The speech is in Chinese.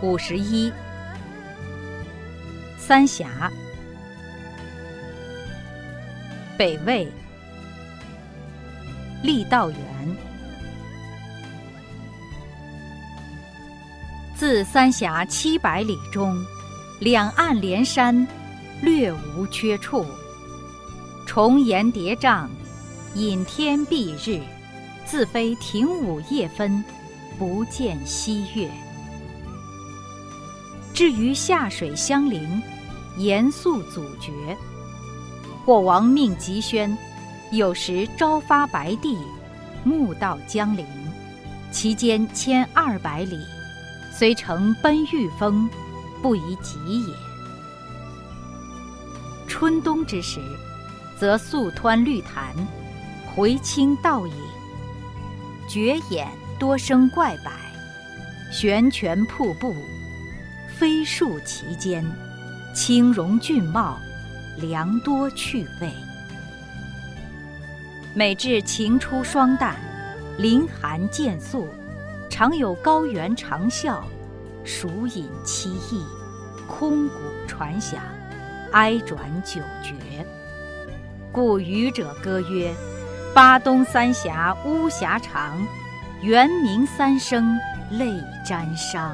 五十一。三峡，北魏，郦道元。自三峡七百里中，两岸连山，略无缺处。重岩叠嶂，隐天蔽日，自非亭午夜分，不见西月。至于下水相邻，严肃阻绝。或王命急宣，有时朝发白帝，暮到江陵，其间千二百里，虽乘奔御风，不宜急也。春冬之时。则素湍绿潭，回清倒影，绝眼多生怪柏，悬泉瀑布，飞树其间，清荣峻茂，良多趣味。每至晴初霜旦，林寒渐肃，常有高原长啸，鼠饮凄异，空谷传响，哀转久绝。故渔者歌曰：“巴东三峡巫峡长，猿鸣三声泪沾裳。”